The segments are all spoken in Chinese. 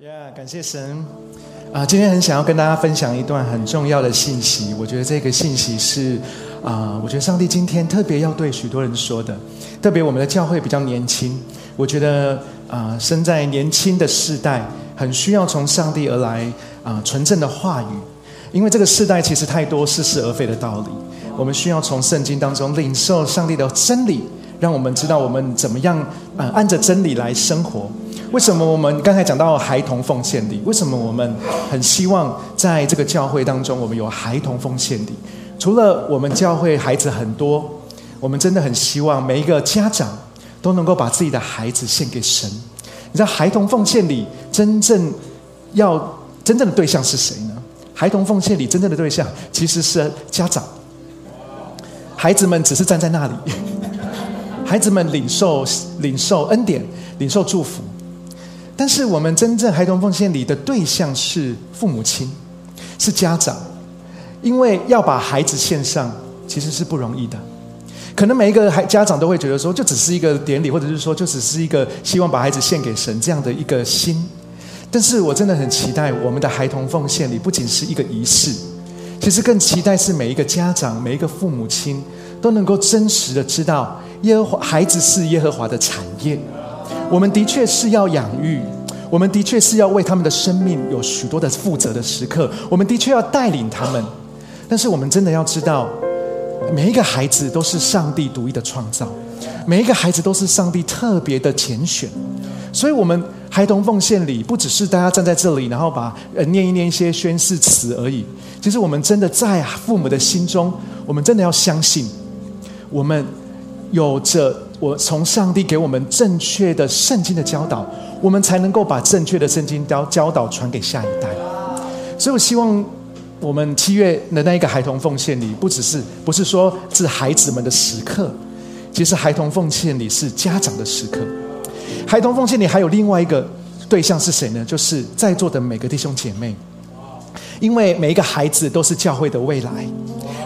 呀，感谢神啊！今天很想要跟大家分享一段很重要的信息。我觉得这个信息是啊，我觉得上帝今天特别要对许多人说的。特别我们的教会比较年轻，我觉得啊，生在年轻的世代，很需要从上帝而来啊纯正的话语。因为这个世代其实太多似是而非的道理，我们需要从圣经当中领受上帝的真理，让我们知道我们怎么样啊按着真理来生活。为什么我们刚才讲到孩童奉献礼？为什么我们很希望在这个教会当中，我们有孩童奉献礼？除了我们教会孩子很多，我们真的很希望每一个家长都能够把自己的孩子献给神。你知道孩童奉献礼真正要真正的对象是谁呢？孩童奉献礼真正的对象其实是家长，孩子们只是站在那里，孩子们领受领受恩典，领受祝福。但是我们真正孩童奉献礼的对象是父母亲，是家长，因为要把孩子献上其实是不容易的。可能每一个孩家长都会觉得说，就只是一个典礼，或者是说，就只是一个希望把孩子献给神这样的一个心。但是我真的很期待我们的孩童奉献礼不仅是一个仪式，其实更期待是每一个家长、每一个父母亲都能够真实的知道，耶和华孩子是耶和华的产业。我们的确是要养育，我们的确是要为他们的生命有许多的负责的时刻，我们的确要带领他们。但是我们真的要知道，每一个孩子都是上帝独一的创造，每一个孩子都是上帝特别的拣选。所以，我们孩童奉献礼不只是大家站在这里，然后把呃念一念一些宣誓词而已。其实，我们真的在父母的心中，我们真的要相信，我们有着。我从上帝给我们正确的圣经的教导，我们才能够把正确的圣经教教导传给下一代。所以我希望我们七月的那一个孩童奉献礼，不只是不是说是孩子们的时刻，其实孩童奉献礼是家长的时刻。孩童奉献礼还有另外一个对象是谁呢？就是在座的每个弟兄姐妹，因为每一个孩子都是教会的未来。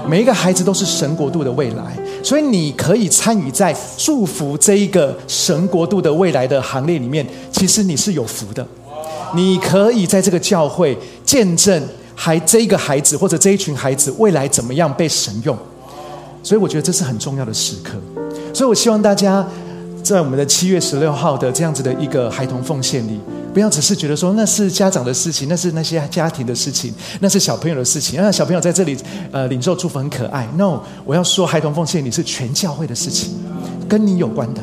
每一个孩子都是神国度的未来，所以你可以参与在祝福这一个神国度的未来的行列里面。其实你是有福的，你可以在这个教会见证孩这一个孩子或者这一群孩子未来怎么样被神用。所以我觉得这是很重要的时刻。所以我希望大家在我们的七月十六号的这样子的一个孩童奉献里。不要只是觉得说那是家长的事情，那是那些家庭的事情，那是小朋友的事情。那小朋友在这里呃领受祝福很可爱。No，我要说孩童奉献，你是全教会的事情，跟你有关的。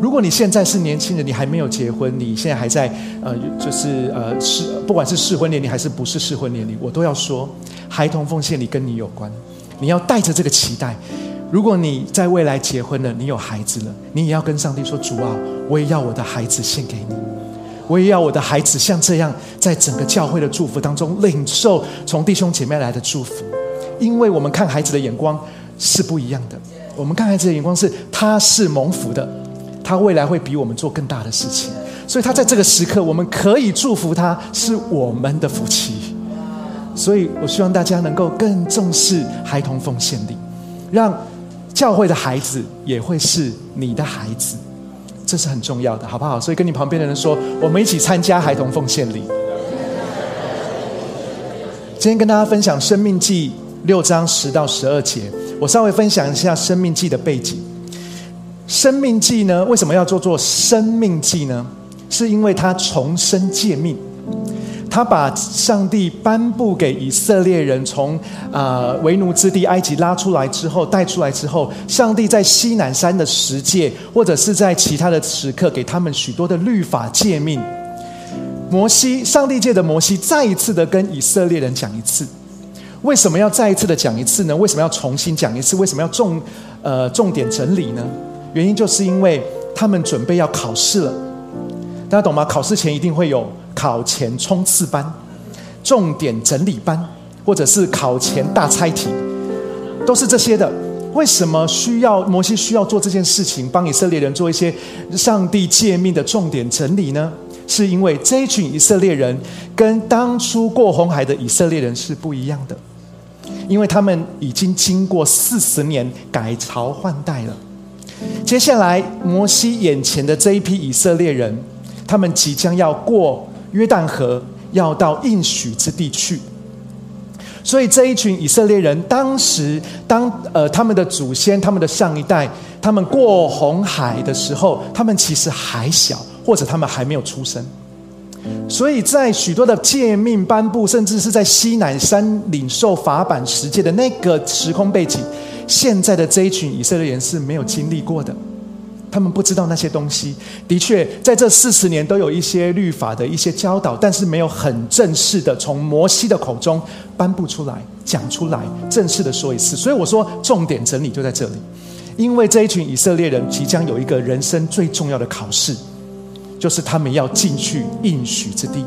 如果你现在是年轻人，你还没有结婚，你现在还在呃就是呃适不管是适婚年龄还是不是适婚年龄，我都要说孩童奉献，你跟你有关。你要带着这个期待。如果你在未来结婚了，你有孩子了，你也要跟上帝说：主啊，我也要我的孩子献给你。我也要我的孩子像这样，在整个教会的祝福当中领受从弟兄姐妹来的祝福，因为我们看孩子的眼光是不一样的。我们看孩子的眼光是，他是蒙福的，他未来会比我们做更大的事情，所以他在这个时刻，我们可以祝福他，是我们的福气。所以我希望大家能够更重视孩童奉献力，让教会的孩子也会是你的孩子。这是很重要的，好不好？所以跟你旁边的人说，我们一起参加孩童奉献礼。今天跟大家分享《生命记》六章十到十二节，我稍微分享一下《生命记》的背景。《生命记》呢，为什么要做做《生命记》呢？是因为它重生诫命。他把上帝颁布给以色列人从啊为奴之地埃及拉出来之后带出来之后，上帝在西南山的十诫，或者是在其他的时刻给他们许多的律法诫命。摩西，上帝界的摩西再一次的跟以色列人讲一次，为什么要再一次的讲一次呢？为什么要重新讲一次？为什么要重呃重点整理呢？原因就是因为他们准备要考试了，大家懂吗？考试前一定会有。考前冲刺班、重点整理班，或者是考前大猜题，都是这些的。为什么需要摩西需要做这件事情，帮以色列人做一些上帝诫命的重点整理呢？是因为这一群以色列人跟当初过红海的以色列人是不一样的，因为他们已经经过四十年改朝换代了。接下来，摩西眼前的这一批以色列人，他们即将要过。约旦河，要到应许之地去。所以这一群以色列人，当时当呃他们的祖先、他们的上一代，他们过红海的时候，他们其实还小，或者他们还没有出生。所以在许多的诫命颁布，甚至是在西乃山领受法版十诫的那个时空背景，现在的这一群以色列人是没有经历过的。他们不知道那些东西，的确，在这四十年都有一些律法的一些教导，但是没有很正式的从摩西的口中颁布出来、讲出来、正式的说一次。所以我说，重点整理就在这里，因为这一群以色列人即将有一个人生最重要的考试，就是他们要进去应许之地。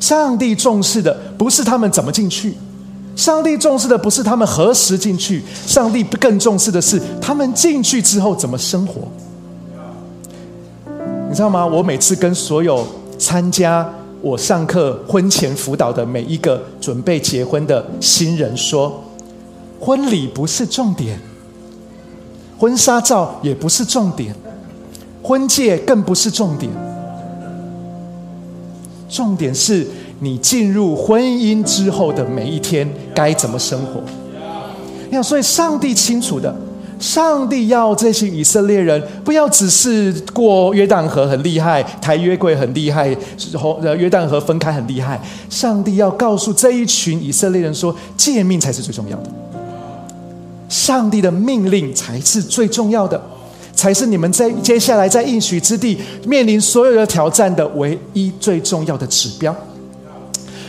上帝重视的不是他们怎么进去。上帝重视的不是他们何时进去，上帝更重视的是他们进去之后怎么生活。你知道吗？我每次跟所有参加我上课婚前辅导的每一个准备结婚的新人说，婚礼不是重点，婚纱照也不是重点，婚戒更不是重点，重点是。你进入婚姻之后的每一天该怎么生活？你看，所以上帝清楚的，上帝要这些以色列人不要只是过约旦河很厉害，抬约柜很厉害，后约旦河分开很厉害。上帝要告诉这一群以色列人说，诫命才是最重要的，上帝的命令才是最重要的，才是你们在接下来在应许之地面临所有的挑战的唯一最重要的指标。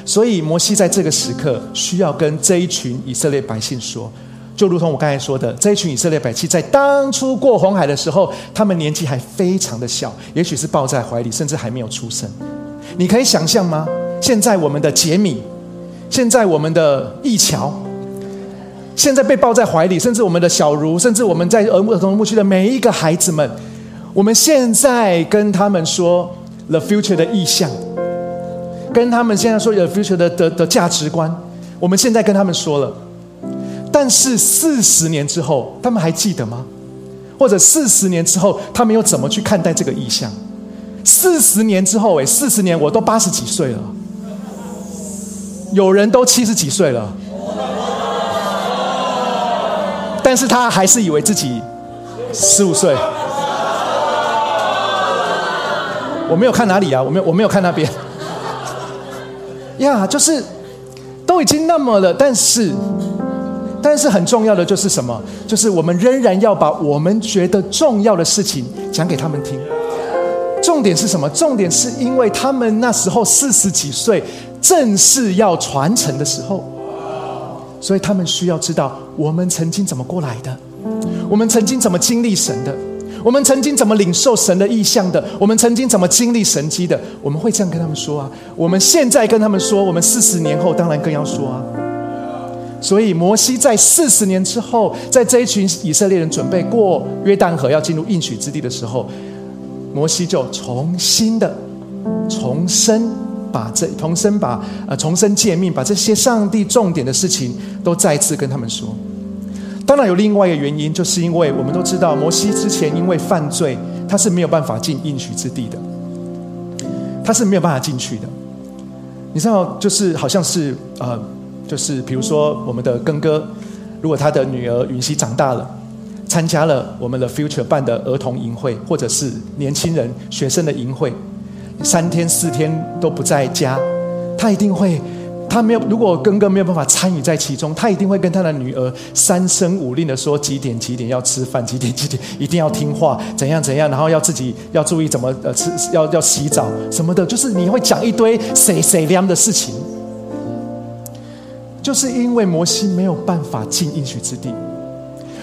所以摩西在这个时刻需要跟这一群以色列百姓说，就如同我刚才说的，这一群以色列百姓在当初过红海的时候，他们年纪还非常的小，也许是抱在怀里，甚至还没有出生。你可以想象吗？现在我们的杰米，现在我们的义乔，现在被抱在怀里，甚至我们的小茹，甚至我们在儿儿童牧区的每一个孩子们，我们现在跟他们说 the future 的意象。跟他们现在说有 future 的的的价值观，我们现在跟他们说了，但是四十年之后，他们还记得吗？或者四十年之后，他们又怎么去看待这个意向？四十年之后，哎，四十年我都八十几岁了，有人都七十几岁了，但是他还是以为自己十五岁。我没有看哪里啊，我没有，我没有看那边。呀，就是都已经那么了，但是，但是很重要的就是什么？就是我们仍然要把我们觉得重要的事情讲给他们听。重点是什么？重点是因为他们那时候四十几岁，正是要传承的时候，所以他们需要知道我们曾经怎么过来的，我们曾经怎么经历神的。我们曾经怎么领受神的意象的？我们曾经怎么经历神迹的？我们会这样跟他们说啊。我们现在跟他们说，我们四十年后当然更要说啊。所以摩西在四十年之后，在这一群以色列人准备过约旦河要进入应许之地的时候，摩西就重新的重生，把这重生把呃重生诫命，把这些上帝重点的事情都再次跟他们说。当然有另外一个原因，就是因为我们都知道，摩西之前因为犯罪，他是没有办法进应许之地的，他是没有办法进去的。你知道，就是好像是呃，就是比如说我们的根哥，如果他的女儿允熙长大了，参加了我们的 Future 办的儿童营会，或者是年轻人学生的营会，三天四天都不在家，他一定会。他没有，如果根哥没有办法参与在其中，他一定会跟他的女儿三声五令的说几点几点要吃饭，几点几点一定要听话，怎样怎样，然后要自己要注意怎么呃吃，要要洗澡什么的，就是你会讲一堆谁谁凉的事情。就是因为摩西没有办法进应许之地，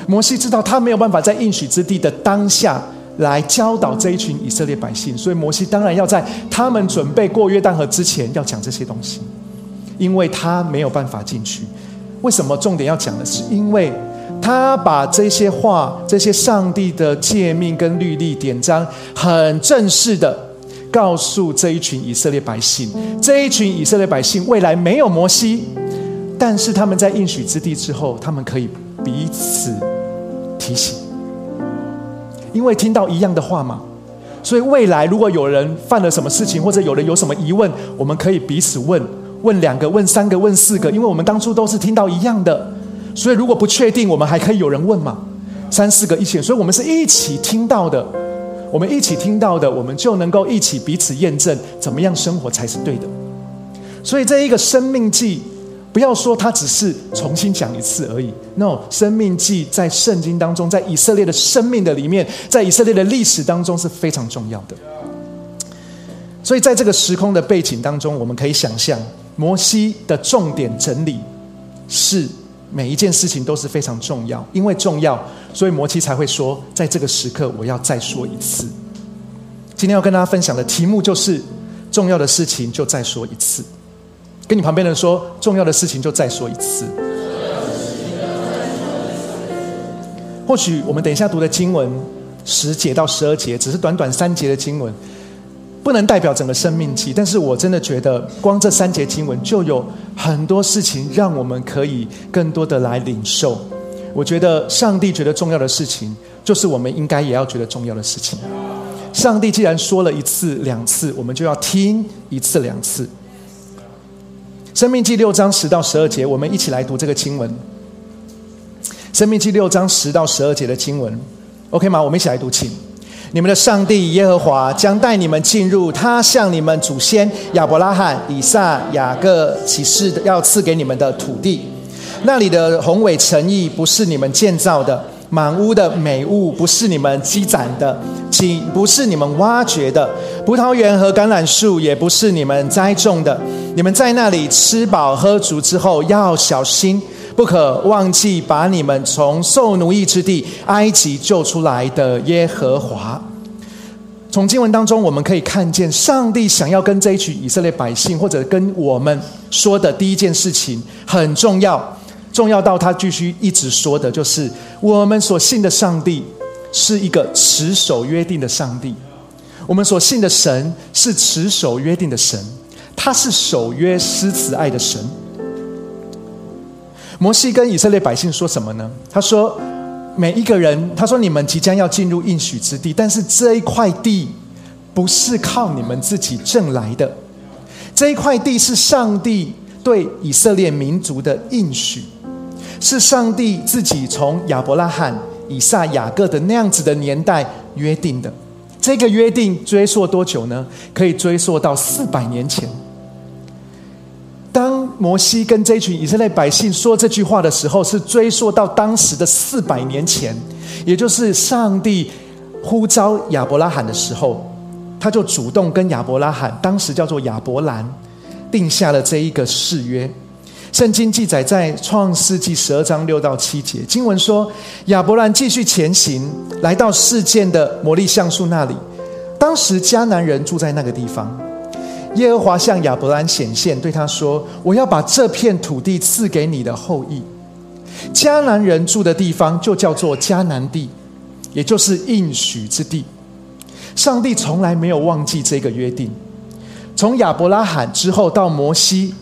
摩西知道他没有办法在应许之地的当下来教导这一群以色列百姓，所以摩西当然要在他们准备过约旦河之前要讲这些东西。因为他没有办法进去，为什么？重点要讲的是，因为他把这些话、这些上帝的诫命跟律例典章，很正式的告诉这一群以色列百姓。这一群以色列百姓未来没有摩西，但是他们在应许之地之后，他们可以彼此提醒，因为听到一样的话嘛。所以未来如果有人犯了什么事情，或者有人有什么疑问，我们可以彼此问，问两个，问三个，问四个，因为我们当初都是听到一样的。所以如果不确定，我们还可以有人问嘛？三四个一起，所以我们是一起听到的。我们一起听到的，我们就能够一起彼此验证，怎么样生活才是对的。所以这一个生命记，不要说它只是重新讲一次而已。no，生命记在圣经当中，在以色列的生命的里面，在以色列的历史当中是非常重要的。所以在这个时空的背景当中，我们可以想象，摩西的重点整理是每一件事情都是非常重要，因为重要。所以摩西才会说，在这个时刻，我要再说一次。今天要跟大家分享的题目就是：重要的事情就再说一次。跟你旁边的人说，重要的事情就再说一次。或许我们等一下读的经文十节到十二节，只是短短三节的经文，不能代表整个生命记。但是我真的觉得，光这三节经文就有很多事情，让我们可以更多的来领受。我觉得上帝觉得重要的事情，就是我们应该也要觉得重要的事情。上帝既然说了一次两次，我们就要听一次两次。生命记六章十到十二节，我们一起来读这个经文。生命记六章十到十二节的经文，OK 吗？我们一起来读，请。你们的上帝耶和华将带你们进入他向你们祖先亚伯拉罕、以撒、雅各启示要赐给你们的土地。那里的宏伟诚意不是你们建造的，满屋的美物不是你们积攒的，井不是你们挖掘的，葡萄园和橄榄树也不是你们栽种的。你们在那里吃饱喝足之后，要小心，不可忘记把你们从受奴役之地埃及救出来的耶和华。从经文当中，我们可以看见上帝想要跟这一群以色列百姓，或者跟我们说的第一件事情很重要。重要到他继续一直说的，就是我们所信的上帝是一个持守约定的上帝。我们所信的神是持守约定的神，他是守约施慈爱的神。摩西跟以色列百姓说什么呢？他说：“每一个人，他说你们即将要进入应许之地，但是这一块地不是靠你们自己挣来的，这一块地是上帝对以色列民族的应许。”是上帝自己从亚伯拉罕、以撒、雅各的那样子的年代约定的。这个约定追溯多久呢？可以追溯到四百年前。当摩西跟这群以色列百姓说这句话的时候，是追溯到当时的四百年前，也就是上帝呼召亚伯拉罕的时候，他就主动跟亚伯拉罕，当时叫做亚伯兰，定下了这一个誓约。圣经记载在创世纪十二章六到七节，经文说亚伯兰继续前行，来到事件的魔力橡树那里。当时迦南人住在那个地方。耶和华向亚伯兰显现，对他说：“我要把这片土地赐给你的后裔。迦南人住的地方就叫做迦南地，也就是应许之地。上帝从来没有忘记这个约定。从亚伯拉罕之后到摩西。”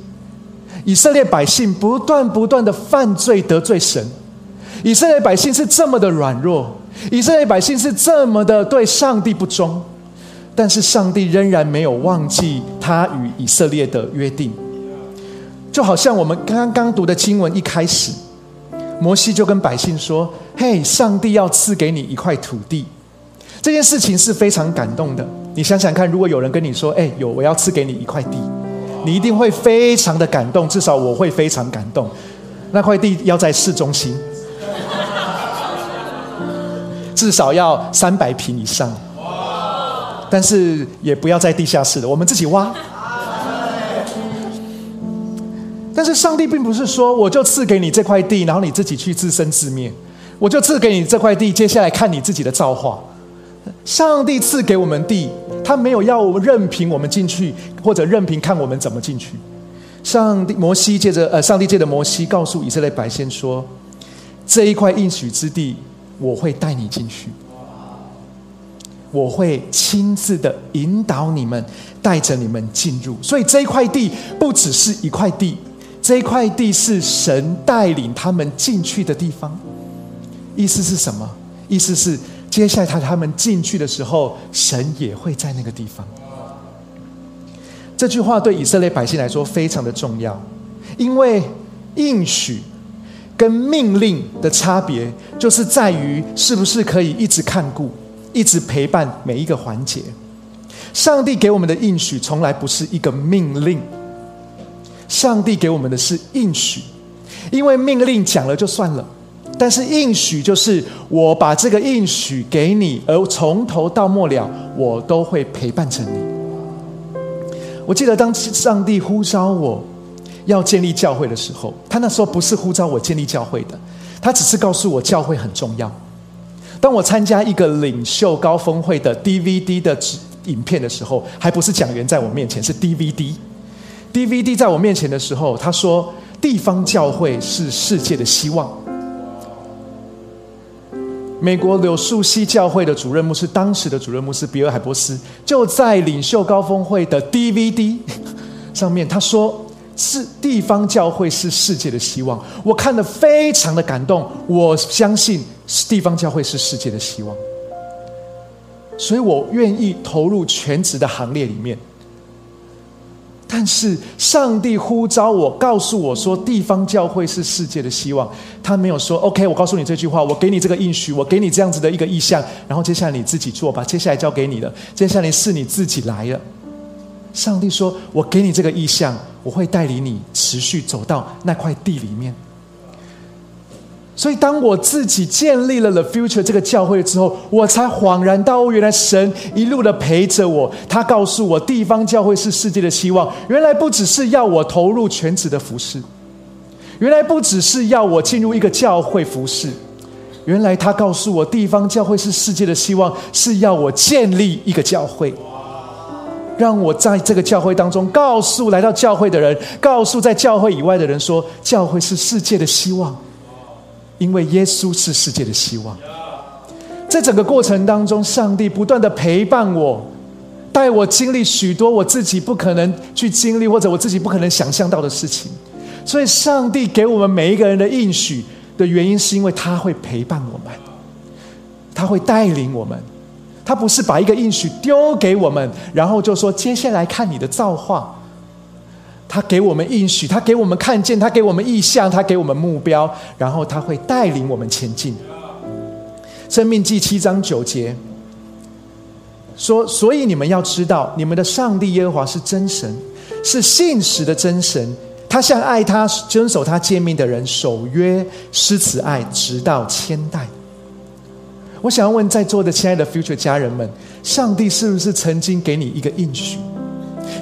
以色列百姓不断不断的犯罪得罪神，以色列百姓是这么的软弱，以色列百姓是这么的对上帝不忠，但是上帝仍然没有忘记他与以色列的约定。就好像我们刚刚读的经文一开始，摩西就跟百姓说：“嘿，上帝要赐给你一块土地。”这件事情是非常感动的。你想想看，如果有人跟你说：“哎，有我要赐给你一块地。”你一定会非常的感动，至少我会非常感动。那块地要在市中心，至少要三百平以上。但是也不要在地下室的，我们自己挖。但是上帝并不是说我就赐给你这块地，然后你自己去自生自灭。我就赐给你这块地，接下来看你自己的造化。上帝赐给我们地，他没有要我们任凭我们进去，或者任凭看我们怎么进去。上帝摩西借着呃，上帝借着摩西告诉以色列百姓说：“这一块应许之地，我会带你进去，我会亲自的引导你们，带着你们进入。所以这一块地不只是一块地，这一块地是神带领他们进去的地方。意思是什么？意思是。接下来他他们进去的时候，神也会在那个地方。这句话对以色列百姓来说非常的重要，因为应许跟命令的差别，就是在于是不是可以一直看顾、一直陪伴每一个环节。上帝给我们的应许从来不是一个命令，上帝给我们的是应许，因为命令讲了就算了，但是应许就是我把这个应许给你，而从头到末了，我都会陪伴着你。我记得当上帝呼召我要建立教会的时候，他那时候不是呼召我建立教会的，他只是告诉我教会很重要。当我参加一个领袖高峰会的 DVD 的影片的时候，还不是讲员在我面前，是 DVD。DVD 在我面前的时候，他说：“地方教会是世界的希望。”美国柳树溪教会的主任牧师，当时的主任牧师比尔海波斯，就在领袖高峰会的 DVD 上面，他说：“是地方教会是世界的希望。”我看得非常的感动，我相信地方教会是世界的希望，所以我愿意投入全职的行列里面。但是上帝呼召我，告诉我说，地方教会是世界的希望。他没有说 “OK”，我告诉你这句话，我给你这个应许，我给你这样子的一个意向，然后接下来你自己做吧。接下来交给你了，接下来是你自己来了。上帝说：“我给你这个意向，我会带领你持续走到那块地里面。”所以，当我自己建立了 The Future 这个教会之后，我才恍然大悟，原来神一路的陪着我。他告诉我，地方教会是世界的希望。原来不只是要我投入全职的服饰，原来不只是要我进入一个教会服饰，原来他告诉我，地方教会是世界的希望，是要我建立一个教会，让我在这个教会当中，告诉来到教会的人，告诉在教会以外的人，说教会是世界的希望。因为耶稣是世界的希望，在整个过程当中，上帝不断的陪伴我，带我经历许多我自己不可能去经历或者我自己不可能想象到的事情。所以，上帝给我们每一个人的应许的原因，是因为他会陪伴我们，他会带领我们，他不是把一个应许丢给我们，然后就说接下来看你的造化。他给我们应许，他给我们看见，他给我们意向，他给我们目标，然后他会带领我们前进。生命记七章九节说：“所以你们要知道，你们的上帝耶和华是真神，是信实的真神。他向爱他、遵守他诫命的人守约施慈爱，直到千代。”我想要问在座的亲爱的 Future 家人们：上帝是不是曾经给你一个应许？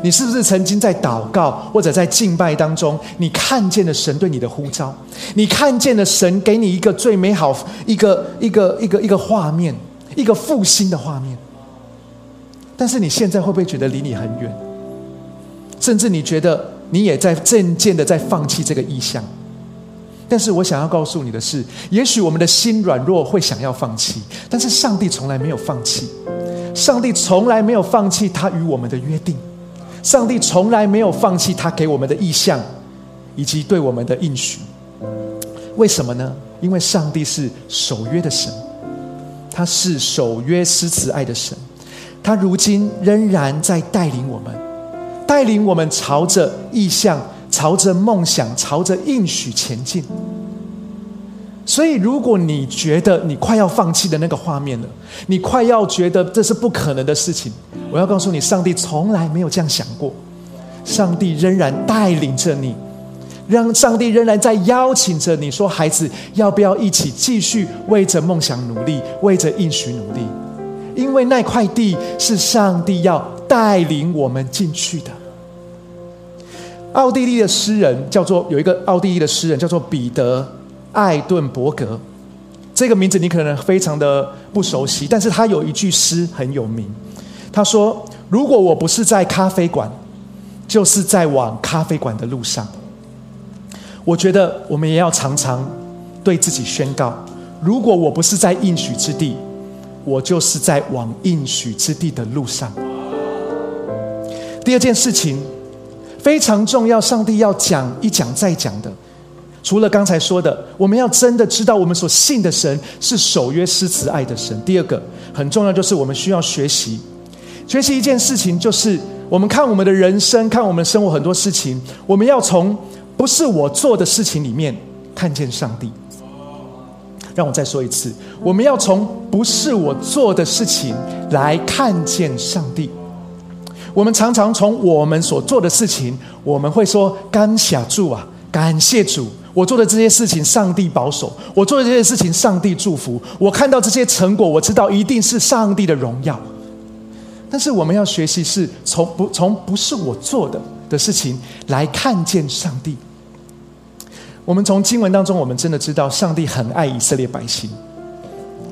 你是不是曾经在祷告或者在敬拜当中，你看见了神对你的呼召？你看见了神给你一个最美好、一个一个一个一个画面，一个复兴的画面。但是你现在会不会觉得离你很远？甚至你觉得你也在渐渐的在放弃这个意向？但是我想要告诉你的是，也许我们的心软弱会想要放弃，但是上帝从来没有放弃，上帝从来没有放弃他与我们的约定。上帝从来没有放弃他给我们的意向，以及对我们的应许。为什么呢？因为上帝是守约的神，他是守约施慈爱的神，他如今仍然在带领我们，带领我们朝着意向、朝着梦想、朝着应许前进。所以，如果你觉得你快要放弃的那个画面了，你快要觉得这是不可能的事情，我要告诉你，上帝从来没有这样想过。上帝仍然带领着你，让上帝仍然在邀请着你说：“孩子，要不要一起继续为着梦想努力，为着应许努力？因为那块地是上帝要带领我们进去的。”奥地利的诗人叫做有一个奥地利的诗人叫做彼得。艾顿伯格，这个名字你可能非常的不熟悉，但是他有一句诗很有名。他说：“如果我不是在咖啡馆，就是在往咖啡馆的路上。”我觉得我们也要常常对自己宣告：如果我不是在应许之地，我就是在往应许之地的路上。第二件事情非常重要，上帝要讲一讲再讲的。除了刚才说的，我们要真的知道我们所信的神是守约施慈爱的神。第二个很重要，就是我们需要学习，学习一件事情，就是我们看我们的人生，看我们生活很多事情，我们要从不是我做的事情里面看见上帝。让我再说一次，我们要从不是我做的事情来看见上帝。我们常常从我们所做的事情，我们会说感谢主啊，感谢主。我做的这些事情，上帝保守；我做的这些事情，上帝祝福。我看到这些成果，我知道一定是上帝的荣耀。但是我们要学习是从不从不是我做的的事情来看见上帝。我们从经文当中，我们真的知道上帝很爱以色列百姓，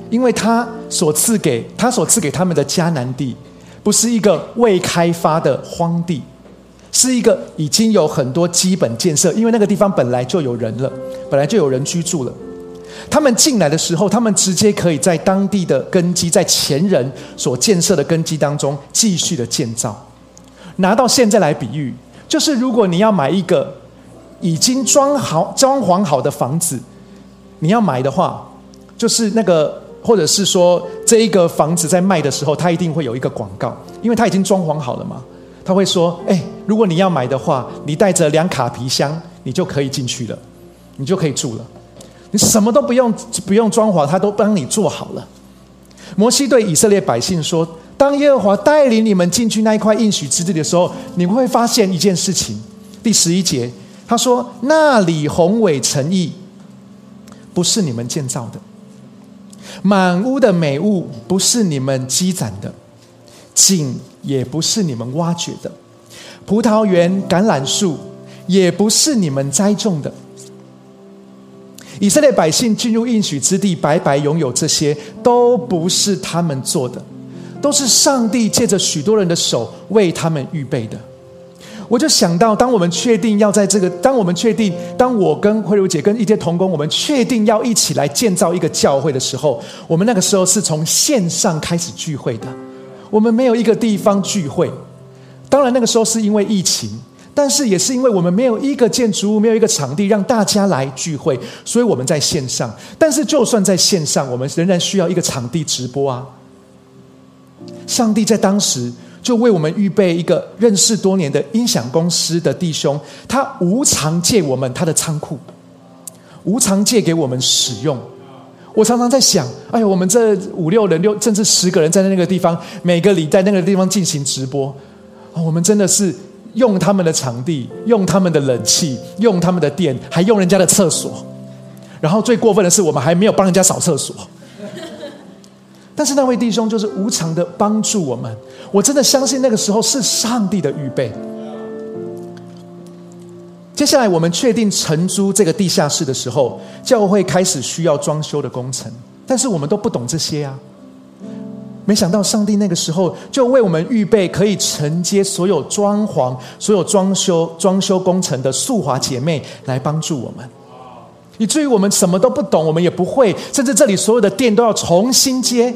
因为他所赐给他所赐给他们的迦南地，不是一个未开发的荒地。是一个已经有很多基本建设，因为那个地方本来就有人了，本来就有人居住了。他们进来的时候，他们直接可以在当地的根基，在前人所建设的根基当中继续的建造。拿到现在来比喻，就是如果你要买一个已经装好、装潢好的房子，你要买的话，就是那个，或者是说这一个房子在卖的时候，它一定会有一个广告，因为它已经装潢好了嘛。他会说：“哎，如果你要买的话，你带着两卡皮箱，你就可以进去了，你就可以住了。你什么都不用，不用装潢，他都帮你做好了。”摩西对以色列百姓说：“当耶和华带领你们进去那一块应许之地的时候，你会发现一件事情。第十一节，他说：‘那里宏伟诚意，不是你们建造的；满屋的美物，不是你们积攒的。’”井也不是你们挖掘的，葡萄园、橄榄树也不是你们栽种的。以色列百姓进入应许之地，白白拥有这些，都不是他们做的，都是上帝借着许多人的手为他们预备的。我就想到，当我们确定要在这个，当我们确定，当我跟慧茹姐跟一些同工，我们确定要一起来建造一个教会的时候，我们那个时候是从线上开始聚会的。我们没有一个地方聚会，当然那个时候是因为疫情，但是也是因为我们没有一个建筑物，没有一个场地让大家来聚会，所以我们在线上。但是就算在线上，我们仍然需要一个场地直播啊。上帝在当时就为我们预备一个认识多年的音响公司的弟兄，他无偿借我们他的仓库，无偿借给我们使用。我常常在想，哎呀，我们这五六人、六甚至十个人在那个地方，每个礼在那个地方进行直播，我们真的是用他们的场地，用他们的冷气，用他们的电，还用人家的厕所。然后最过分的是，我们还没有帮人家扫厕所。但是那位弟兄就是无偿的帮助我们，我真的相信那个时候是上帝的预备。接下来，我们确定承租这个地下室的时候，教会开始需要装修的工程，但是我们都不懂这些啊。没想到上帝那个时候就为我们预备可以承接所有装潢、所有装修、装修工程的素华姐妹来帮助我们，以至于我们什么都不懂，我们也不会，甚至这里所有的店都要重新接。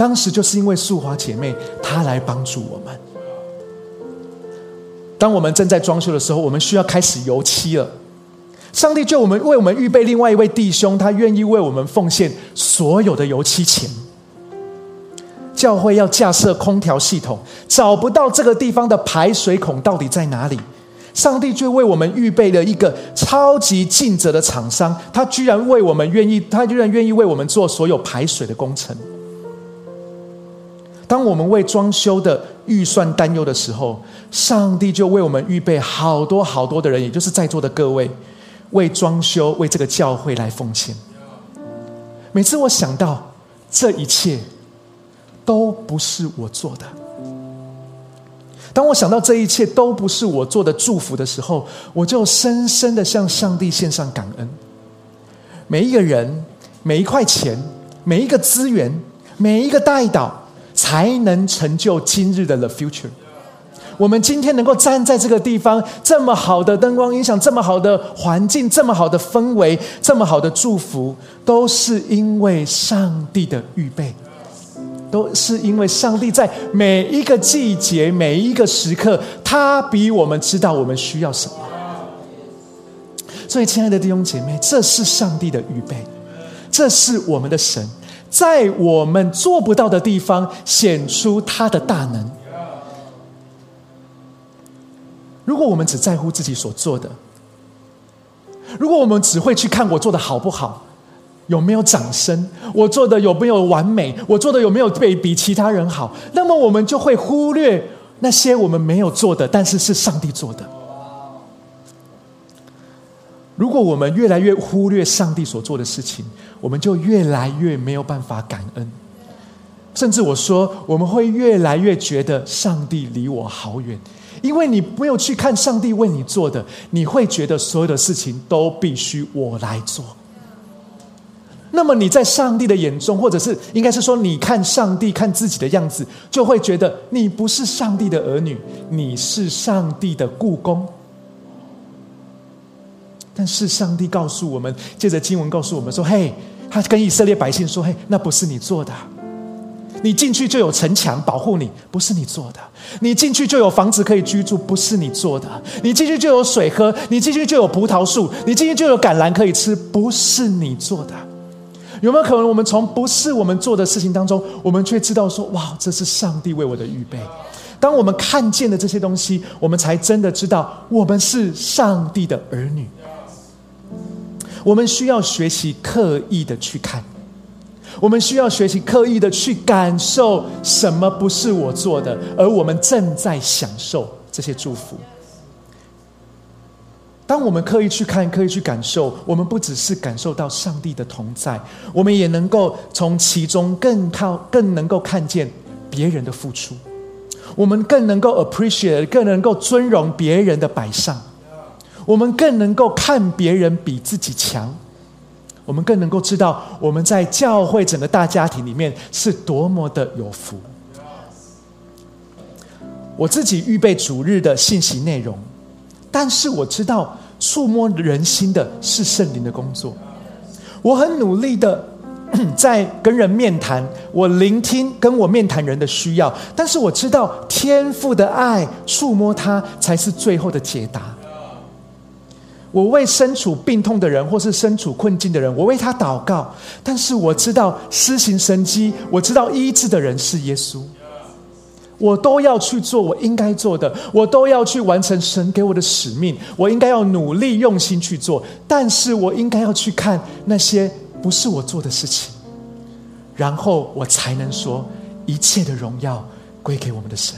当时就是因为素华姐妹她来帮助我们。当我们正在装修的时候，我们需要开始油漆了。上帝就我们为我们预备另外一位弟兄，他愿意为我们奉献所有的油漆钱。教会要架设空调系统，找不到这个地方的排水孔到底在哪里，上帝就为我们预备了一个超级尽责的厂商，他居然为我们愿意，他居然愿意为我们做所有排水的工程。当我们为装修的预算担忧的时候，上帝就为我们预备好多好多的人，也就是在座的各位，为装修、为这个教会来奉献。每次我想到这一切都不是我做的，当我想到这一切都不是我做的祝福的时候，我就深深的向上帝献上感恩。每一个人、每一块钱、每一个资源、每一个代祷。才能成就今日的 the future。我们今天能够站在这个地方，这么好的灯光音响，这么好的环境，这么好的氛围，这么好的祝福，都是因为上帝的预备，都是因为上帝在每一个季节、每一个时刻，他比我们知道我们需要什么。所以，亲爱的弟兄姐妹，这是上帝的预备，这是我们的神在我们做不到的地方显出他的大能。如果我们只在乎自己所做的，如果我们只会去看我做的好不好，有没有掌声，我做的有没有完美，我做的有没有被比其他人好，那么我们就会忽略那些我们没有做的，但是是上帝做的。如果我们越来越忽略上帝所做的事情，我们就越来越没有办法感恩，甚至我说，我们会越来越觉得上帝离我好远，因为你没有去看上帝为你做的，你会觉得所有的事情都必须我来做。那么你在上帝的眼中，或者是应该是说，你看上帝看自己的样子，就会觉得你不是上帝的儿女，你是上帝的故宫。但是上帝告诉我们，借着经文告诉我们说：“嘿，他跟以色列百姓说：‘嘿，那不是你做的。你进去就有城墙保护你，不是你做的；你进去就有房子可以居住，不是你做的；你进去就有水喝，你进去就有葡萄树，你进去就有橄榄可以吃，不是你做的。’有没有可能，我们从不是我们做的事情当中，我们却知道说：‘哇，这是上帝为我的预备。’当我们看见的这些东西，我们才真的知道，我们是上帝的儿女。”我们需要学习刻意的去看，我们需要学习刻意的去感受什么不是我做的，而我们正在享受这些祝福。当我们刻意去看、刻意去感受，我们不只是感受到上帝的同在，我们也能够从其中更靠、更能够看见别人的付出，我们更能够 appreciate，更能够尊荣别人的摆上。我们更能够看别人比自己强，我们更能够知道我们在教会整个大家庭里面是多么的有福。我自己预备主日的信息内容，但是我知道触摸人心的是圣灵的工作。我很努力的 在跟人面谈，我聆听跟我面谈人的需要，但是我知道天赋的爱触摸他才是最后的解答。我为身处病痛的人，或是身处困境的人，我为他祷告。但是我知道施行神迹，我知道医治的人是耶稣。我都要去做我应该做的，我都要去完成神给我的使命。我应该要努力用心去做，但是我应该要去看那些不是我做的事情，然后我才能说一切的荣耀归给我们的神。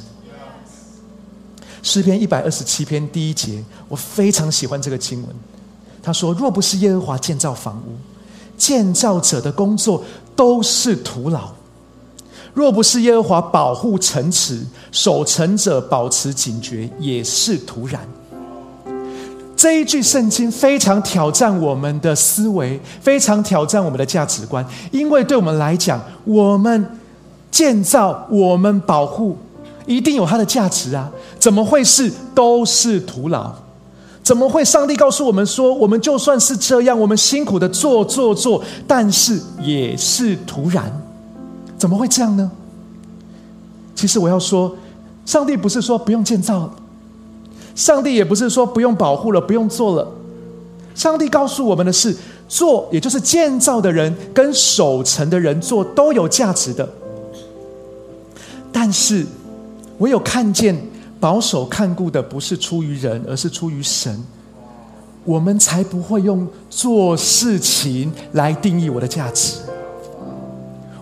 诗篇一百二十七篇第一节，我非常喜欢这个经文。他说：“若不是耶和华建造房屋，建造者的工作都是徒劳；若不是耶和华保护城池，守城者保持警觉也是徒然。”这一句圣经非常挑战我们的思维，非常挑战我们的价值观，因为对我们来讲，我们建造，我们保护。一定有它的价值啊！怎么会是都是徒劳？怎么会？上帝告诉我们说，我们就算是这样，我们辛苦的做做做，但是也是徒然。怎么会这样呢？其实我要说，上帝不是说不用建造，上帝也不是说不用保护了，不用做了。上帝告诉我们的是，做也就是建造的人跟守城的人做都有价值的，但是。我有看见保守看顾的不是出于人，而是出于神，我们才不会用做事情来定义我的价值。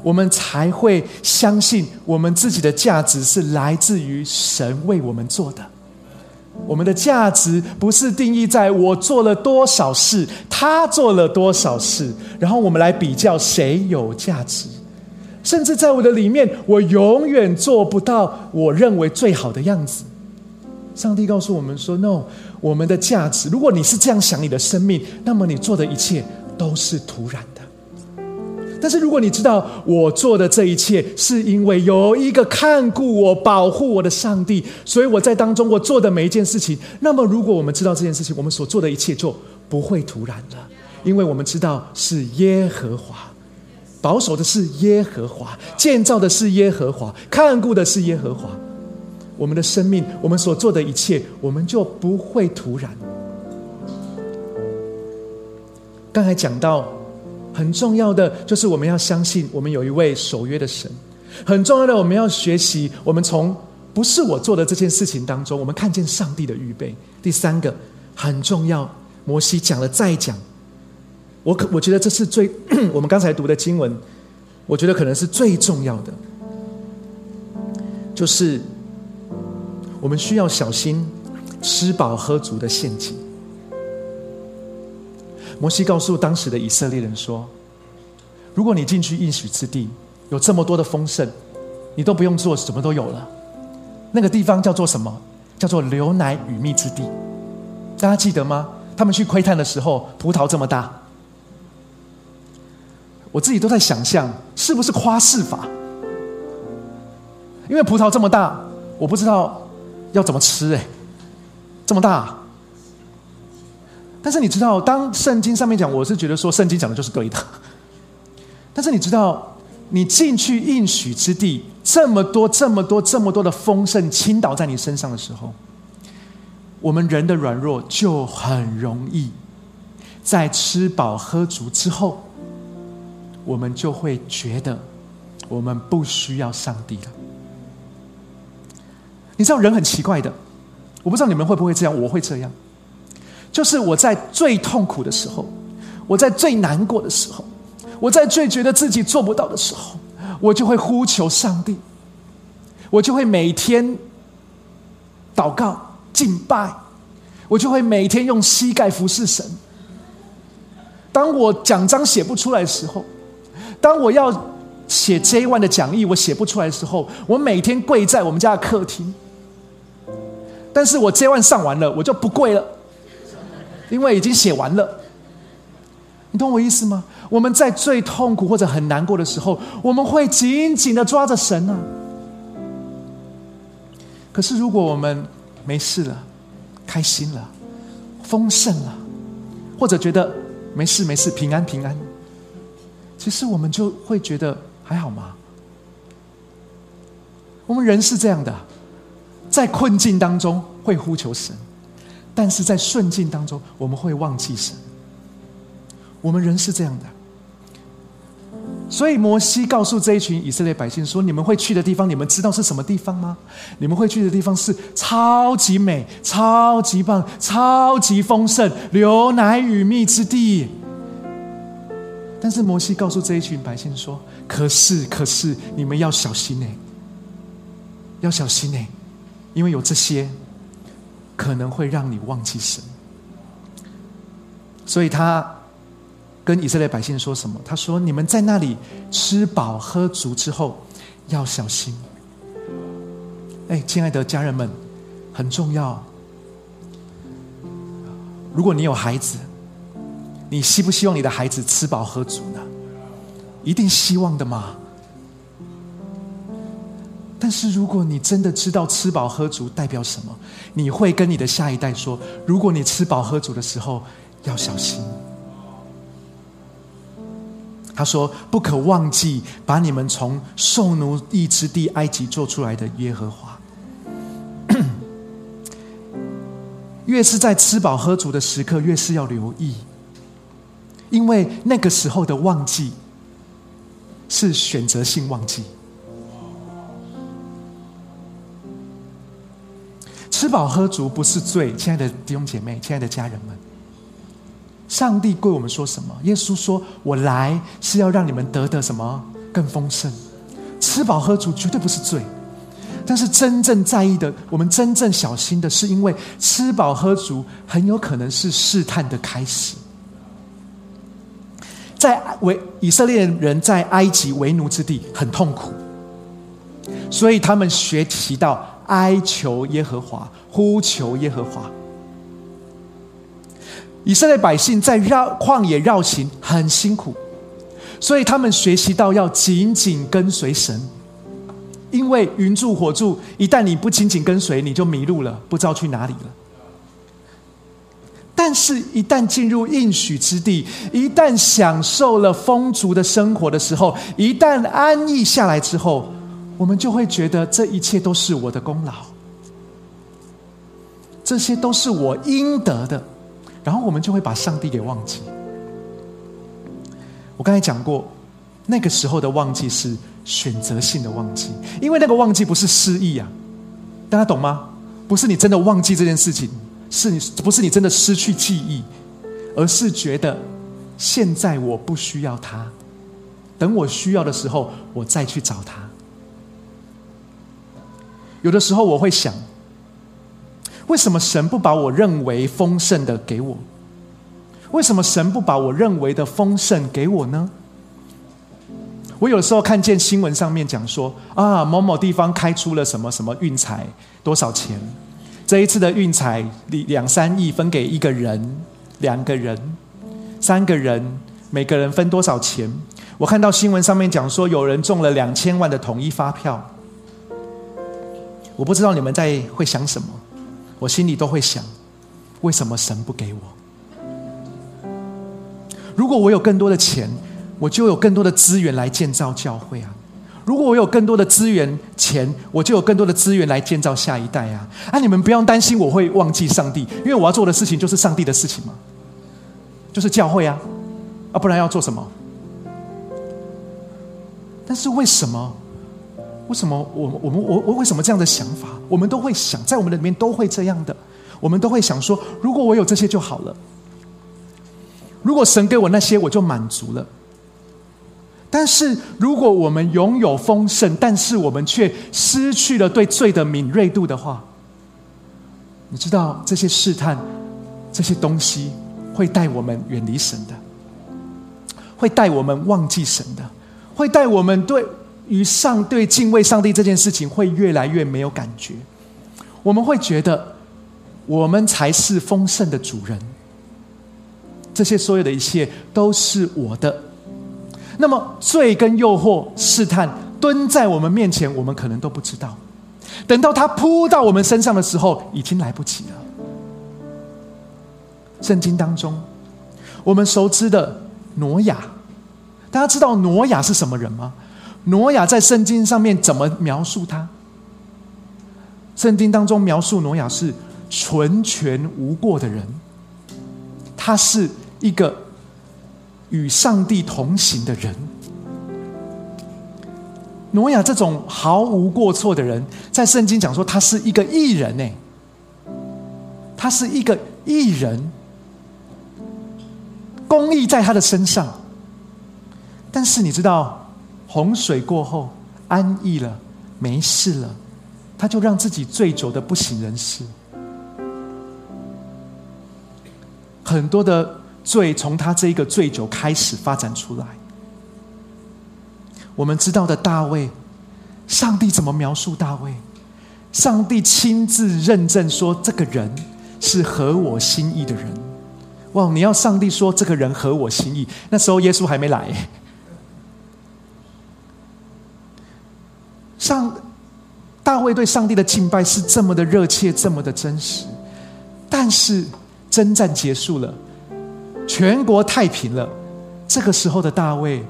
我们才会相信我们自己的价值是来自于神为我们做的。我们的价值不是定义在我做了多少事，他做了多少事，然后我们来比较谁有价值。甚至在我的里面，我永远做不到我认为最好的样子。上帝告诉我们说：“No，我们的价值，如果你是这样想你的生命，那么你做的一切都是徒然的。但是如果你知道我做的这一切是因为有一个看顾我、保护我的上帝，所以我在当中我做的每一件事情，那么如果我们知道这件事情，我们所做的一切就不会徒然了，因为我们知道是耶和华。”保守的是耶和华，建造的是耶和华，看顾的是耶和华。我们的生命，我们所做的一切，我们就不会突然。刚才讲到很重要的，就是我们要相信我们有一位守约的神。很重要的，我们要学习，我们从不是我做的这件事情当中，我们看见上帝的预备。第三个很重要，摩西讲了再讲，我可我觉得这是最 我们刚才读的经文，我觉得可能是最重要的，就是我们需要小心吃饱喝足的陷阱。摩西告诉当时的以色列人说：“如果你进去应许之地。”有这么多的丰盛，你都不用做，什么都有了。那个地方叫做什么？叫做流奶与蜜之地。大家记得吗？他们去窥探的时候，葡萄这么大。我自己都在想象，是不是夸饰法？因为葡萄这么大，我不知道要怎么吃哎，这么大。但是你知道，当圣经上面讲，我是觉得说圣经讲的就是对的。但是你知道？你进去应许之地，这么多、这么多、这么多的丰盛倾倒在你身上的时候，我们人的软弱就很容易，在吃饱喝足之后，我们就会觉得我们不需要上帝了。你知道人很奇怪的，我不知道你们会不会这样，我会这样，就是我在最痛苦的时候，我在最难过的时候。我在最觉得自己做不到的时候，我就会呼求上帝，我就会每天祷告敬拜，我就会每天用膝盖服侍神。当我奖章写不出来的时候，当我要写 J one 的讲义我写不出来的时候，我每天跪在我们家的客厅。但是我 J one 上完了，我就不跪了，因为已经写完了。你懂我意思吗？我们在最痛苦或者很难过的时候，我们会紧紧的抓着神啊。可是如果我们没事了、开心了、丰盛了，或者觉得没事没事、平安平安，其实我们就会觉得还好吗？我们人是这样的，在困境当中会呼求神，但是在顺境当中我们会忘记神。我们人是这样的。所以摩西告诉这一群以色列百姓说：“你们会去的地方，你们知道是什么地方吗？你们会去的地方是超级美、超级棒、超级丰盛、流奶与蜜之地。”但是摩西告诉这一群百姓说：“可是，可是你们要小心呢，要小心呢，因为有这些可能会让你忘记神。”所以他。跟以色列百姓说什么？他说：“你们在那里吃饱喝足之后，要小心。”哎，亲爱的家人们，很重要。如果你有孩子，你希不希望你的孩子吃饱喝足呢？一定希望的嘛。但是如果你真的知道吃饱喝足代表什么，你会跟你的下一代说：如果你吃饱喝足的时候，要小心。他说：“不可忘记把你们从受奴役之地埃及做出来的耶和华。越是在吃饱喝足的时刻，越是要留意，因为那个时候的忘记是选择性忘记。吃饱喝足不是罪，亲爱的弟兄姐妹，亲爱的家人们。”上帝对我们说什么？耶稣说：“我来是要让你们得的什么更丰盛，吃饱喝足绝对不是罪。但是真正在意的，我们真正小心的是，因为吃饱喝足很有可能是试探的开始。在为以色列人在埃及为奴之地很痛苦，所以他们学习到哀求耶和华，呼求耶和华。”以色列百姓在绕旷野绕行很辛苦，所以他们学习到要紧紧跟随神，因为云柱火柱，一旦你不紧紧跟随，你就迷路了，不知道去哪里了。但是，一旦进入应许之地，一旦享受了丰足的生活的时候，一旦安逸下来之后，我们就会觉得这一切都是我的功劳，这些都是我应得的。然后我们就会把上帝给忘记。我刚才讲过，那个时候的忘记是选择性的忘记，因为那个忘记不是失忆啊，大家懂吗？不是你真的忘记这件事情，是你不是你真的失去记忆，而是觉得现在我不需要他，等我需要的时候，我再去找他。有的时候我会想，为什么神不把我认为丰盛的给我？为什么神不把我认为的丰盛给我呢？我有时候看见新闻上面讲说啊，某某地方开出了什么什么运财多少钱？这一次的运财两三亿分给一个人、两个人、三个人，每个人分多少钱？我看到新闻上面讲说有人中了两千万的统一发票。我不知道你们在会想什么，我心里都会想：为什么神不给我？如果我有更多的钱，我就有更多的资源来建造教会啊！如果我有更多的资源、钱，我就有更多的资源来建造下一代啊！啊，你们不用担心我会忘记上帝，因为我要做的事情就是上帝的事情嘛，就是教会啊！啊，不然要做什么？但是为什么？为什么我我们我我为什么这样的想法？我们都会想，在我们的里面都会这样的，我们都会想说：如果我有这些就好了。如果神给我那些，我就满足了。但是如果我们拥有丰盛，但是我们却失去了对罪的敏锐度的话，你知道这些试探、这些东西会带我们远离神的，会带我们忘记神的，会带我们对。与上对敬畏上帝这件事情会越来越没有感觉，我们会觉得我们才是丰盛的主人，这些所有的一切都是我的。那么罪跟诱惑、试探蹲在我们面前，我们可能都不知道。等到他扑到我们身上的时候，已经来不及了。圣经当中，我们熟知的挪亚，大家知道挪亚是什么人吗？挪亚在圣经上面怎么描述他？圣经当中描述挪亚是纯全无过的人，他是一个与上帝同行的人。挪亚这种毫无过错的人，在圣经讲说他是一个艺人呢，他是一个艺人，公义在他的身上。但是你知道？洪水过后，安逸了，没事了，他就让自己醉酒的不省人事。很多的罪从他这一个醉酒开始发展出来。我们知道的大卫，上帝怎么描述大卫？上帝亲自认证说，这个人是合我心意的人。哇！你要上帝说这个人合我心意，那时候耶稣还没来。上大卫对上帝的敬拜是这么的热切，这么的真实，但是征战结束了，全国太平了，这个时候的大卫，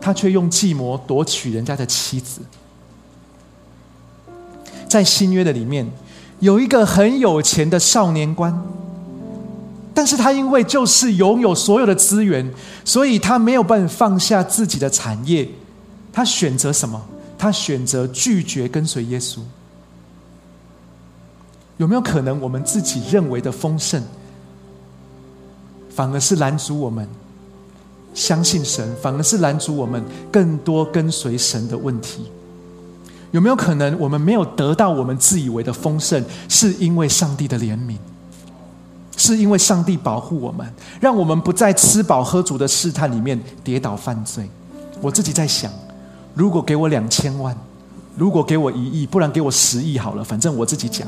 他却用计谋夺取人家的妻子。在新约的里面，有一个很有钱的少年官，但是他因为就是拥有所有的资源，所以他没有办法放下自己的产业，他选择什么？他选择拒绝跟随耶稣，有没有可能我们自己认为的丰盛，反而是拦阻我们相信神，反而是拦阻我们更多跟随神的问题？有没有可能我们没有得到我们自以为的丰盛，是因为上帝的怜悯，是因为上帝保护我们，让我们不在吃饱喝足的试探里面跌倒犯罪？我自己在想。如果给我两千万，如果给我一亿，不然给我十亿好了。反正我自己讲，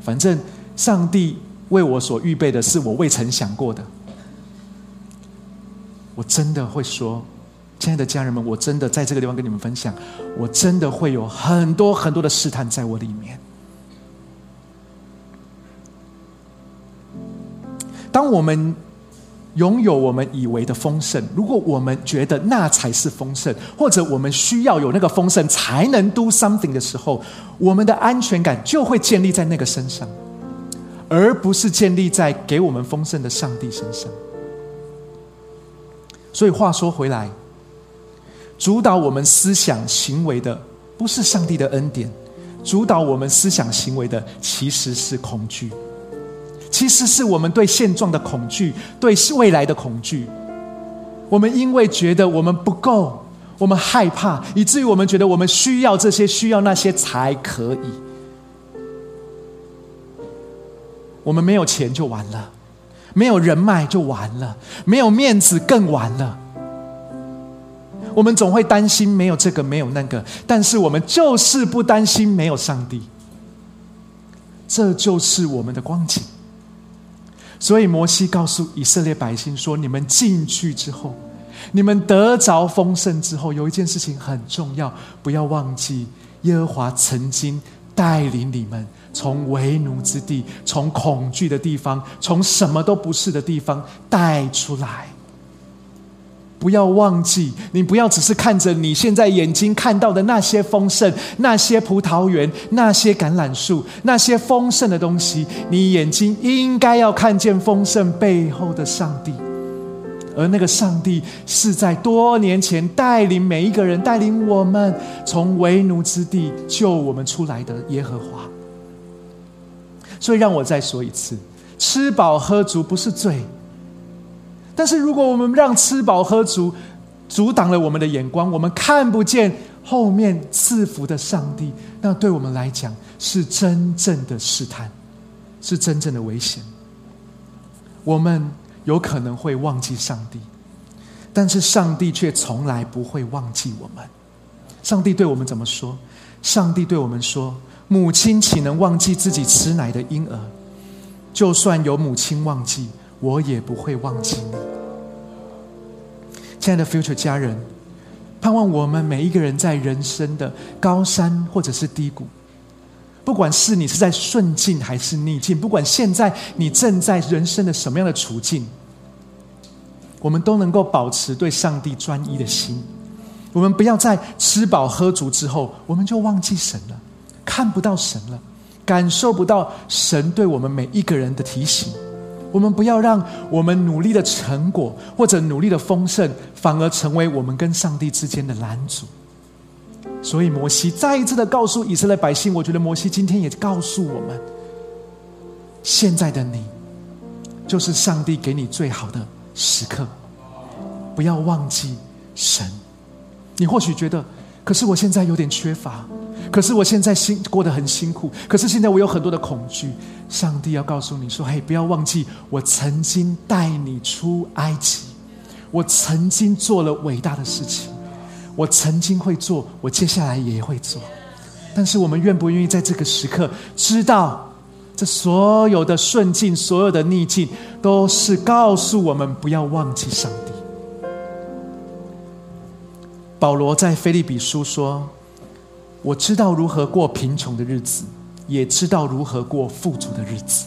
反正上帝为我所预备的是我未曾想过的。我真的会说，亲爱的家人们，我真的在这个地方跟你们分享，我真的会有很多很多的试探在我里面。当我们。拥有我们以为的丰盛，如果我们觉得那才是丰盛，或者我们需要有那个丰盛才能 do something 的时候，我们的安全感就会建立在那个身上，而不是建立在给我们丰盛的上帝身上。所以话说回来，主导我们思想行为的不是上帝的恩典，主导我们思想行为的其实是恐惧，其实是我们对现状的恐惧，对未来的恐惧。我们因为觉得我们不够，我们害怕，以至于我们觉得我们需要这些，需要那些才可以。我们没有钱就完了，没有人脉就完了，没有面子更完了。我们总会担心没有这个，没有那个，但是我们就是不担心没有上帝。这就是我们的光景。所以摩西告诉以色列百姓说：“你们进去之后，你们得着丰盛之后，有一件事情很重要，不要忘记耶和华曾经带领你们从为奴之地、从恐惧的地方、从什么都不是的地方带出来。”不要忘记，你不要只是看着你现在眼睛看到的那些丰盛、那些葡萄园、那些橄榄树、那些丰盛的东西。你眼睛应该要看见丰盛背后的上帝，而那个上帝是在多年前带领每一个人、带领我们从为奴之地救我们出来的耶和华。所以，让我再说一次：吃饱喝足不是罪。但是，如果我们让吃饱喝足阻挡了我们的眼光，我们看不见后面赐福的上帝，那对我们来讲是真正的试探，是真正的危险。我们有可能会忘记上帝，但是上帝却从来不会忘记我们。上帝对我们怎么说？上帝对我们说：“母亲岂能忘记自己吃奶的婴儿？就算有母亲忘记。”我也不会忘记你，亲爱的 Future 家人，盼望我们每一个人在人生的高山或者是低谷，不管是你是在顺境还是逆境，不管现在你正在人生的什么样的处境，我们都能够保持对上帝专一的心。我们不要在吃饱喝足之后，我们就忘记神了，看不到神了，感受不到神对我们每一个人的提醒。我们不要让我们努力的成果或者努力的丰盛，反而成为我们跟上帝之间的拦阻。所以摩西再一次的告诉以色列百姓，我觉得摩西今天也告诉我们：现在的你，就是上帝给你最好的时刻，不要忘记神。你或许觉得，可是我现在有点缺乏。可是我现在辛过得很辛苦，可是现在我有很多的恐惧。上帝要告诉你说：“嘿，不要忘记我曾经带你出埃及，我曾经做了伟大的事情，我曾经会做，我接下来也会做。但是我们愿不愿意在这个时刻知道，这所有的顺境、所有的逆境，都是告诉我们不要忘记上帝。”保罗在菲利比书说。我知道如何过贫穷的日子，也知道如何过富足的日子。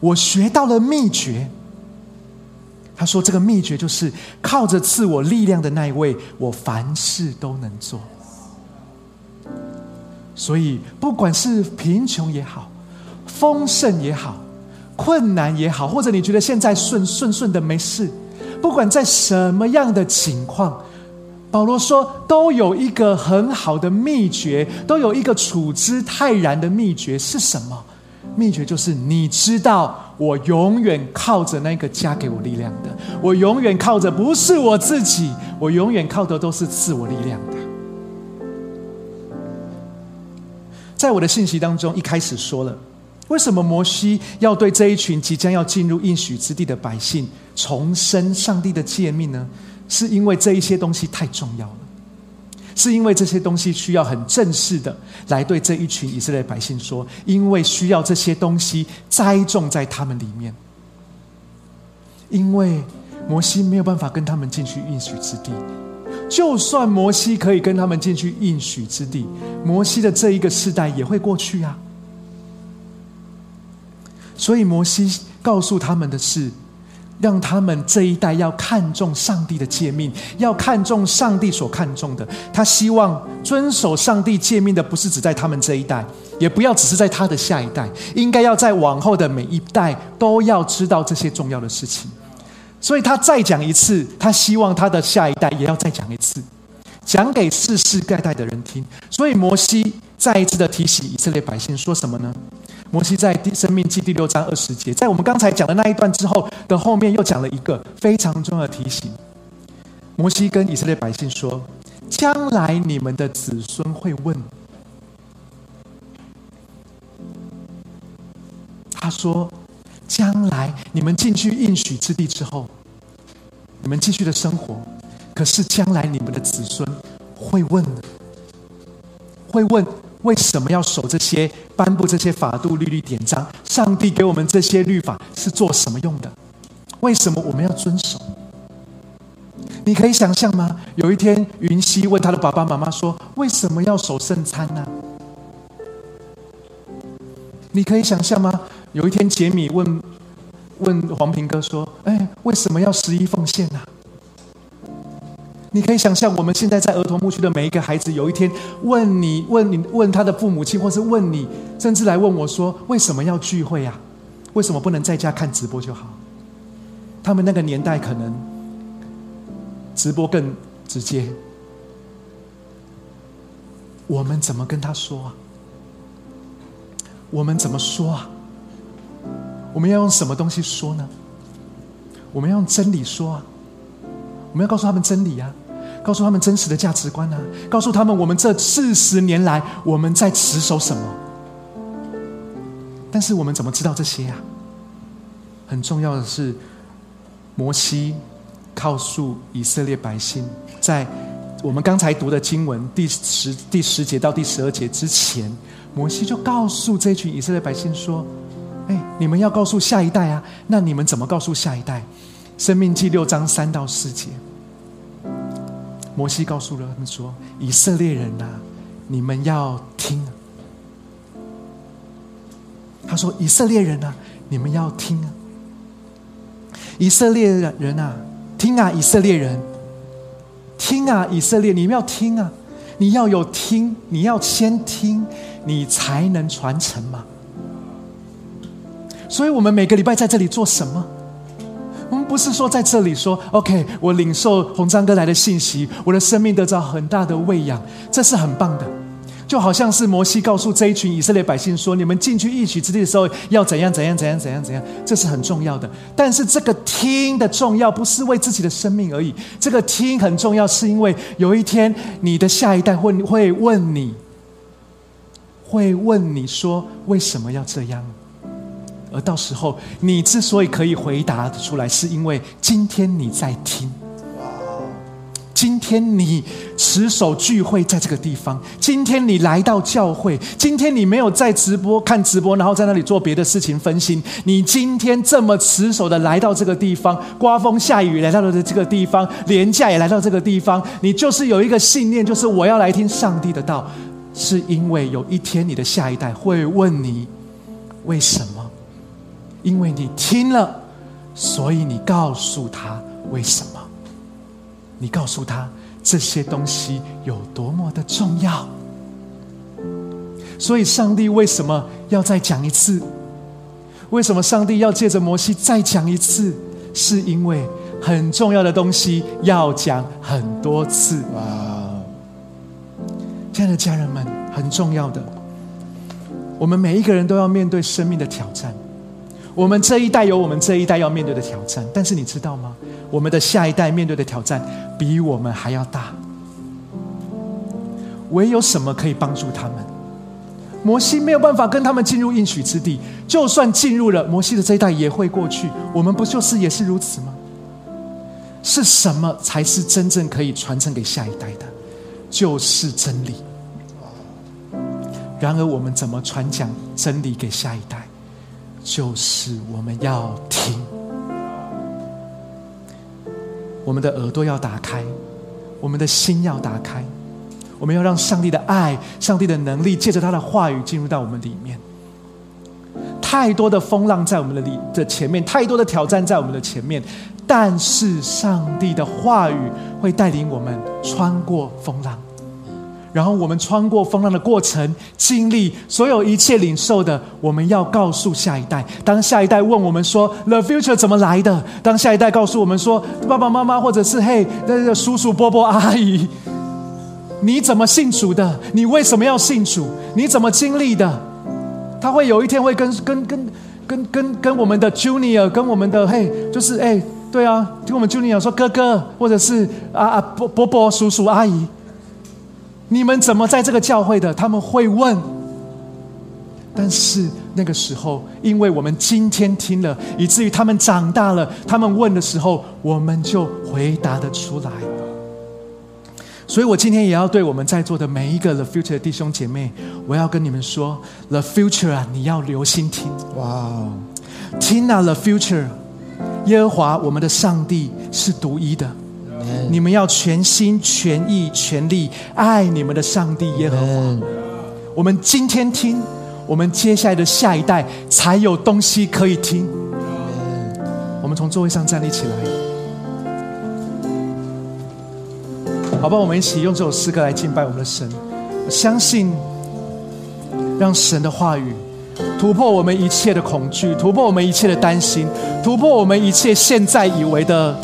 我学到了秘诀。他说：“这个秘诀就是靠着赐我力量的那一位，我凡事都能做。所以，不管是贫穷也好，丰盛也好，困难也好，或者你觉得现在顺顺顺的没事，不管在什么样的情况。”保罗说：“都有一个很好的秘诀，都有一个处之泰然的秘诀是什么？秘诀就是你知道，我永远靠着那个加给我力量的，我永远靠着不是我自己，我永远靠的都是赐我力量的。在我的信息当中，一开始说了，为什么摩西要对这一群即将要进入应许之地的百姓重申上帝的诫命呢？”是因为这一些东西太重要了，是因为这些东西需要很正式的来对这一群以色列百姓说，因为需要这些东西栽种在他们里面，因为摩西没有办法跟他们进去应许之地，就算摩西可以跟他们进去应许之地，摩西的这一个世代也会过去啊。所以摩西告诉他们的是。让他们这一代要看重上帝的诫命，要看重上帝所看重的。他希望遵守上帝诫命的，不是只在他们这一代，也不要只是在他的下一代，应该要在往后的每一代都要知道这些重要的事情。所以他再讲一次，他希望他的下一代也要再讲一次，讲给世世代代的人听。所以摩西再一次的提醒以色列百姓说什么呢？摩西在第生命记第六章二十节，在我们刚才讲的那一段之后的后面，又讲了一个非常重要的提醒。摩西跟以色列百姓说：“将来你们的子孙会问。”他说：“将来你们进去应许之地之后，你们继续的生活，可是将来你们的子孙会问，会问为什么要守这些、颁布这些法度、律例、典章？上帝给我们这些律法是做什么用的？为什么我们要遵守？”你可以想象吗？有一天，云溪问他的爸爸妈妈说：“为什么要守圣餐呢？”你可以想象吗？有一天，杰米问问黄平哥说：“哎，为什么要十一奉献呢？”你可以想象，我们现在在儿童牧区的每一个孩子，有一天问你、问你、问他的父母亲，或是问你，甚至来问我说：“为什么要聚会啊？为什么不能在家看直播就好？”他们那个年代可能。直播更直接，我们怎么跟他说啊？我们怎么说啊？我们要用什么东西说呢？我们要用真理说啊！我们要告诉他们真理啊，告诉他们真实的价值观啊，告诉他们我们这四十年来我们在持守什么。但是我们怎么知道这些呀？很重要的是，摩西。告诉以色列百姓，在我们刚才读的经文第十第十节到第十二节之前，摩西就告诉这群以色列百姓说：“哎，你们要告诉下一代啊！那你们怎么告诉下一代？”生命记六章三到四节，摩西告诉了他们说：“以色列人呐，你们要听。”他说：“以色列人呐，你们要听啊！以色列人啊！”听啊，以色列人！听啊，以色列！你们要听啊！你要有听，你要先听，你才能传承嘛。所以，我们每个礼拜在这里做什么？不是说在这里说 “OK”，我领受红章哥来的信息，我的生命得到很大的喂养，这是很棒的。就好像是摩西告诉这一群以色列百姓说：“你们进去一曲之地的时候，要怎样怎样怎样怎样怎样。”这是很重要的。但是这个听的重要，不是为自己的生命而已。这个听很重要，是因为有一天你的下一代会会问你，会问你说为什么要这样？而到时候你之所以可以回答的出来，是因为今天你在听。今天你持守聚会在这个地方，今天你来到教会，今天你没有在直播看直播，然后在那里做别的事情分心。你今天这么持守的来到这个地方，刮风下雨来到了这个地方，廉价也来到这个地方，你就是有一个信念，就是我要来听上帝的道，是因为有一天你的下一代会问你为什么？因为你听了，所以你告诉他为什么。你告诉他这些东西有多么的重要，所以上帝为什么要再讲一次？为什么上帝要借着摩西再讲一次？是因为很重要的东西要讲很多次啊！亲爱的家人们，很重要的，我们每一个人都要面对生命的挑战。我们这一代有我们这一代要面对的挑战，但是你知道吗？我们的下一代面对的挑战比我们还要大。唯有什么可以帮助他们？摩西没有办法跟他们进入应许之地，就算进入了，摩西的这一代也会过去。我们不就是也是如此吗？是什么才是真正可以传承给下一代的？就是真理。然而，我们怎么传讲真理给下一代？就是我们要听，我们的耳朵要打开，我们的心要打开，我们要让上帝的爱、上帝的能力，借着他的话语进入到我们里面。太多的风浪在我们的里的前面，太多的挑战在我们的前面，但是上帝的话语会带领我们穿过风浪。然后我们穿过风浪的过程，经历所有一切领受的，我们要告诉下一代。当下一代问我们说 “The future 怎么来的”，当下一代告诉我们说“爸爸妈妈或者是嘿那个叔叔伯伯阿姨，你怎么信主的？你为什么要信主？你怎么经历的？”他会有一天会跟跟跟跟跟跟我们的 Junior，跟我们的嘿，就是哎，对啊，听我们 Junior 说哥哥，或者是啊啊伯伯伯叔叔阿姨。你们怎么在这个教会的？他们会问。但是那个时候，因为我们今天听了，以至于他们长大了，他们问的时候，我们就回答得出来。所以我今天也要对我们在座的每一个 The Future 的弟兄姐妹，我要跟你们说：The Future 啊，你要留心听。哇哦，听啊，The Future，耶和华我们的上帝是独一的。你们要全心全意全力爱你们的上帝耶和华。我们今天听，我们接下来的下一代才有东西可以听。我们从座位上站立起来，好吧？我们一起用这首诗歌来敬拜我们的神。我相信，让神的话语突破我们一切的恐惧，突破我们一切的担心，突破我们一切现在以为的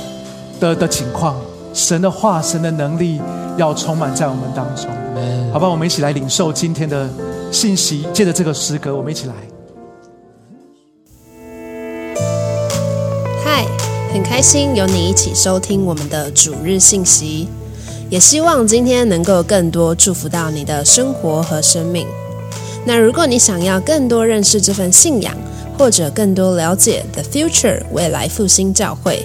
的的情况。神的话，神的能力要充满在我们当中，好吧？我们一起来领受今天的信息，借着这个诗歌，我们一起来。嗨，很开心有你一起收听我们的主日信息，也希望今天能够更多祝福到你的生活和生命。那如果你想要更多认识这份信仰，或者更多了解 The Future 未来复兴教会。